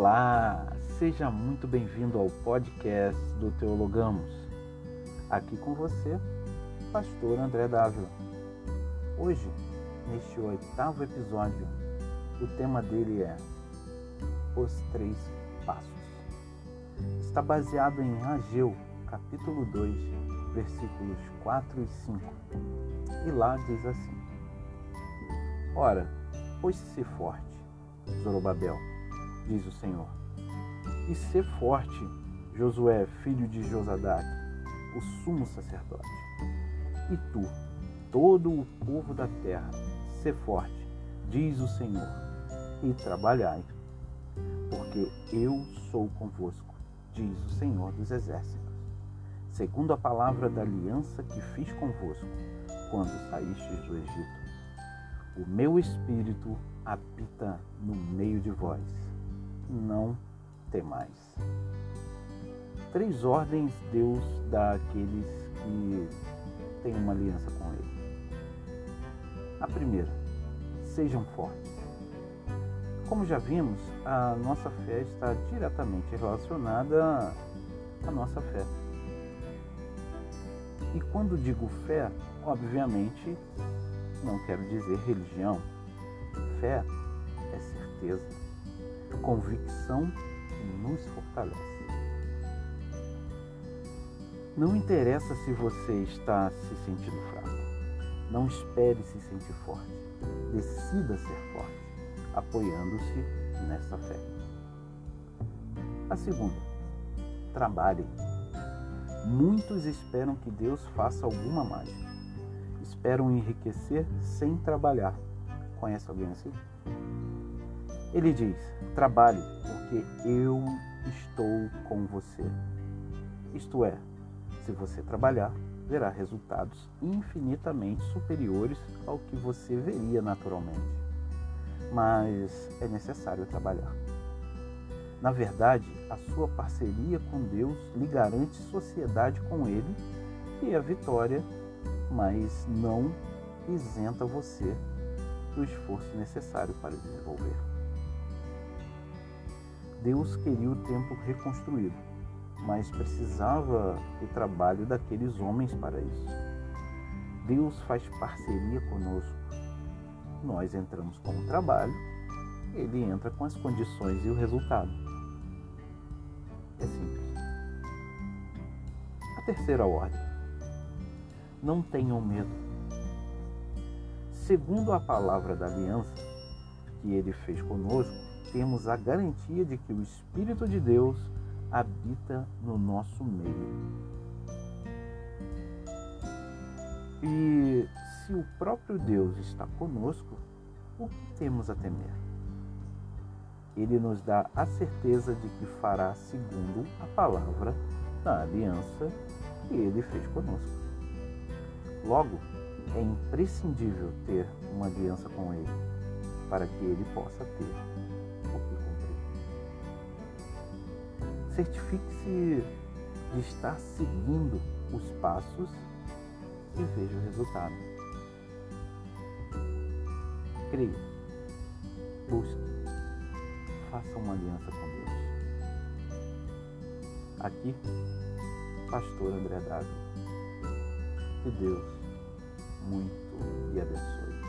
Olá, seja muito bem-vindo ao podcast do Teologamos. Aqui com você, Pastor André Dávila. Hoje, neste oitavo episódio, o tema dele é Os Três Passos. Está baseado em Ageu, capítulo 2, versículos 4 e 5. E lá diz assim: Ora, pois se forte, Zorobabel diz o Senhor. E ser forte, Josué, filho de Josadac, o sumo sacerdote. E tu, todo o povo da terra, ser forte, diz o Senhor, e trabalhai, porque eu sou convosco, diz o Senhor dos exércitos, segundo a palavra da aliança que fiz convosco, quando saístes do Egito. O meu espírito habita no meio de vós não temais. Três ordens Deus dá àqueles que têm uma aliança com Ele. A primeira, sejam fortes. Como já vimos, a nossa fé está diretamente relacionada à nossa fé. E quando digo fé, obviamente não quero dizer religião. Fé é certeza convicção nos fortalece. Não interessa se você está se sentindo fraco. Não espere se sentir forte. Decida ser forte, apoiando-se nessa fé. A segunda, trabalhe. Muitos esperam que Deus faça alguma mágica. Esperam enriquecer sem trabalhar. Conhece alguém assim? Ele diz: trabalhe, porque eu estou com você. Isto é, se você trabalhar, verá resultados infinitamente superiores ao que você veria naturalmente. Mas é necessário trabalhar. Na verdade, a sua parceria com Deus lhe garante sociedade com Ele e a vitória, mas não isenta você do esforço necessário para desenvolver. Deus queria o templo reconstruído, mas precisava do trabalho daqueles homens para isso. Deus faz parceria conosco. Nós entramos com o trabalho, ele entra com as condições e o resultado. É simples. A terceira ordem. Não tenham medo. Segundo a palavra da aliança que ele fez conosco, temos a garantia de que o Espírito de Deus habita no nosso meio. E se o próprio Deus está conosco, o que temos a temer? Ele nos dá a certeza de que fará segundo a palavra da aliança que ele fez conosco. Logo, é imprescindível ter uma aliança com ele para que ele possa ter certifique-se de estar seguindo os passos e veja o resultado. Creia, busque, faça uma aliança com Deus. Aqui, Pastor André Dávila. Que Deus muito lhe abençoe.